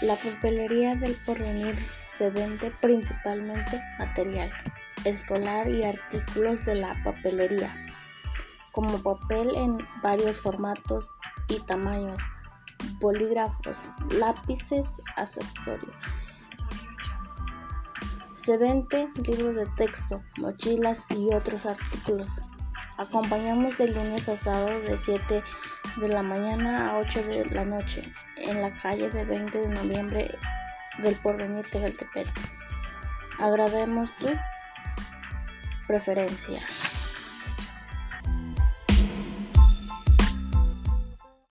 La papelería del porvenir se vende principalmente material escolar y artículos de la papelería, como papel en varios formatos y tamaños, bolígrafos, lápices, accesorios. Se vende libros de texto, mochilas y otros artículos. Acompañamos de lunes a sábado de 7 de la mañana a 8 de la noche en la calle de 20 de noviembre del Porvenir Tegaltepec. Agradecemos tu preferencia.